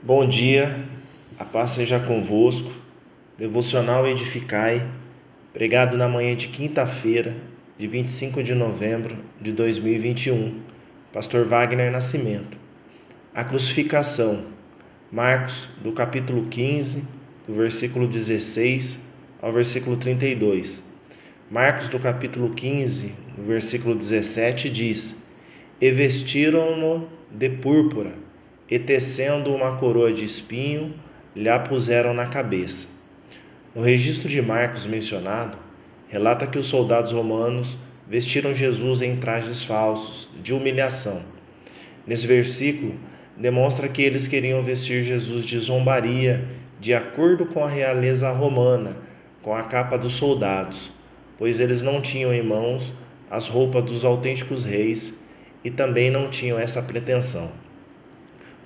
Bom dia, a paz seja convosco. Devocional Edificai, pregado na manhã de quinta-feira, de 25 de novembro de 2021. Pastor Wagner Nascimento. A crucificação. Marcos, do capítulo 15, do versículo 16 ao versículo 32. Marcos, do capítulo 15, do versículo 17, diz: E vestiram-no de púrpura e tecendo uma coroa de espinho, lhe a puseram na cabeça. No registro de Marcos mencionado, relata que os soldados romanos vestiram Jesus em trajes falsos, de humilhação. Nesse versículo, demonstra que eles queriam vestir Jesus de zombaria, de acordo com a realeza romana, com a capa dos soldados, pois eles não tinham em mãos as roupas dos autênticos reis e também não tinham essa pretensão.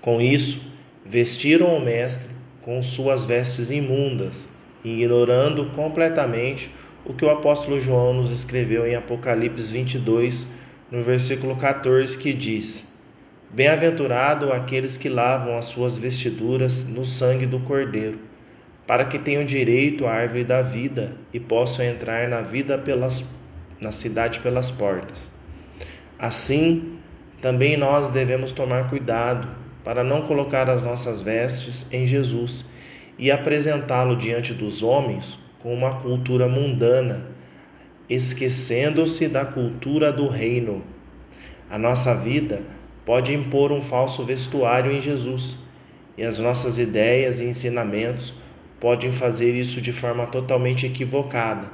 Com isso, vestiram o Mestre com suas vestes imundas, ignorando completamente o que o apóstolo João nos escreveu em Apocalipse 22, no versículo 14, que diz: Bem-aventurado aqueles que lavam as suas vestiduras no sangue do Cordeiro, para que tenham direito à árvore da vida e possam entrar na vida pelas na cidade pelas portas. Assim, também nós devemos tomar cuidado para não colocar as nossas vestes em Jesus e apresentá-lo diante dos homens com uma cultura mundana, esquecendo-se da cultura do reino. A nossa vida pode impor um falso vestuário em Jesus, e as nossas ideias e ensinamentos podem fazer isso de forma totalmente equivocada,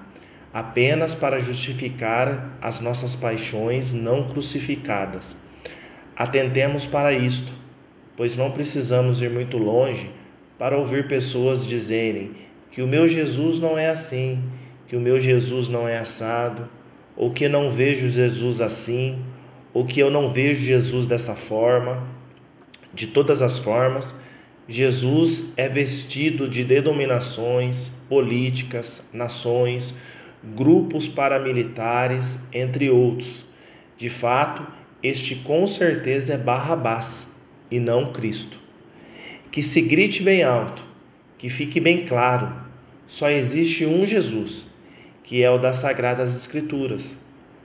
apenas para justificar as nossas paixões não crucificadas. Atentemos para isto pois não precisamos ir muito longe para ouvir pessoas dizerem que o meu Jesus não é assim, que o meu Jesus não é assado, ou que não vejo Jesus assim, ou que eu não vejo Jesus dessa forma. De todas as formas, Jesus é vestido de denominações, políticas, nações, grupos paramilitares, entre outros. De fato, este com certeza é Barrabás e não Cristo. Que se grite bem alto, que fique bem claro: só existe um Jesus, que é o das Sagradas Escrituras,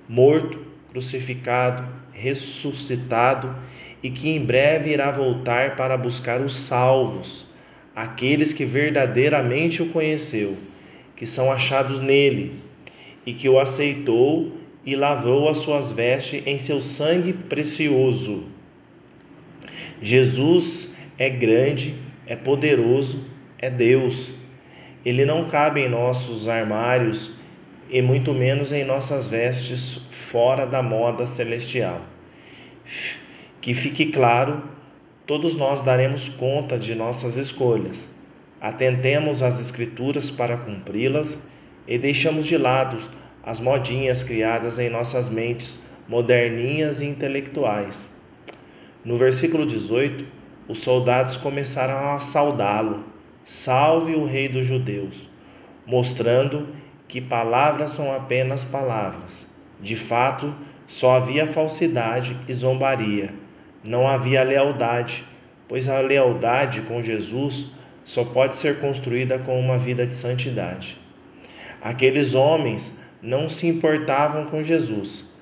morto, crucificado, ressuscitado e que em breve irá voltar para buscar os salvos, aqueles que verdadeiramente o conheceu, que são achados nele, e que o aceitou e lavou as suas vestes em seu sangue precioso. Jesus é grande, é poderoso, é Deus. Ele não cabe em nossos armários e muito menos em nossas vestes fora da moda celestial. Que fique claro, todos nós daremos conta de nossas escolhas. Atentemos às Escrituras para cumpri-las e deixamos de lado as modinhas criadas em nossas mentes moderninhas e intelectuais. No versículo 18, os soldados começaram a saudá-lo, salve o rei dos judeus, mostrando que palavras são apenas palavras. De fato, só havia falsidade e zombaria, não havia lealdade, pois a lealdade com Jesus só pode ser construída com uma vida de santidade. Aqueles homens não se importavam com Jesus,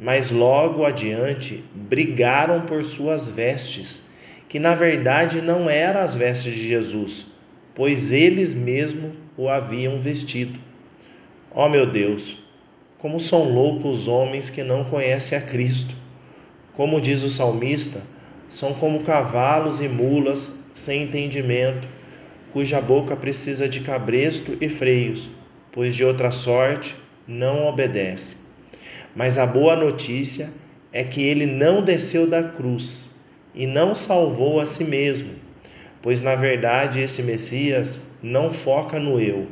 mas logo adiante brigaram por suas vestes, que na verdade não eram as vestes de Jesus, pois eles mesmos o haviam vestido. Ó oh, meu Deus, como são loucos os homens que não conhecem a Cristo. Como diz o salmista, são como cavalos e mulas sem entendimento, cuja boca precisa de cabresto e freios, pois de outra sorte não obedece. Mas a boa notícia é que ele não desceu da cruz e não salvou a si mesmo, pois na verdade esse Messias não foca no eu,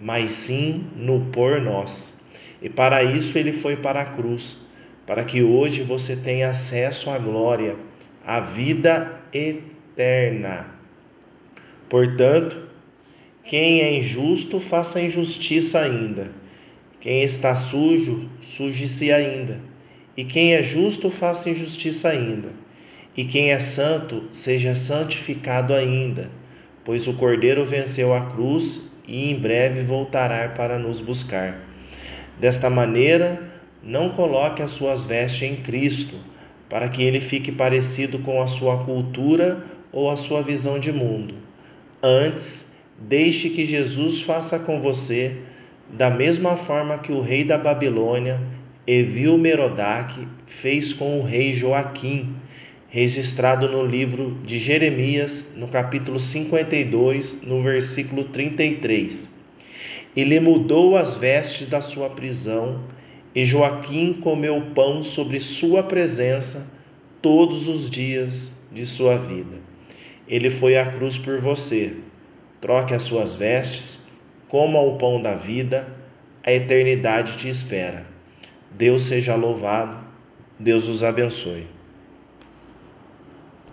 mas sim no por nós. E para isso ele foi para a cruz, para que hoje você tenha acesso à glória, à vida eterna. Portanto, quem é injusto, faça injustiça ainda. Quem está sujo, suje-se ainda. E quem é justo, faça injustiça ainda. e quem é santo seja santificado ainda, pois o Cordeiro venceu a cruz e em breve voltará para nos buscar. Desta maneira, não coloque as suas vestes em Cristo, para que ele fique parecido com a sua cultura ou a sua visão de mundo. Antes, deixe que Jesus faça com você da mesma forma que o rei da Babilônia, Evil Merodach, fez com o rei Joaquim registrado no livro de Jeremias, no capítulo 52, no versículo 33. Ele mudou as vestes da sua prisão, e Joaquim comeu pão sobre sua presença todos os dias de sua vida. Ele foi à cruz por você. Troque as suas vestes, coma o pão da vida, a eternidade te espera. Deus seja louvado, Deus os abençoe.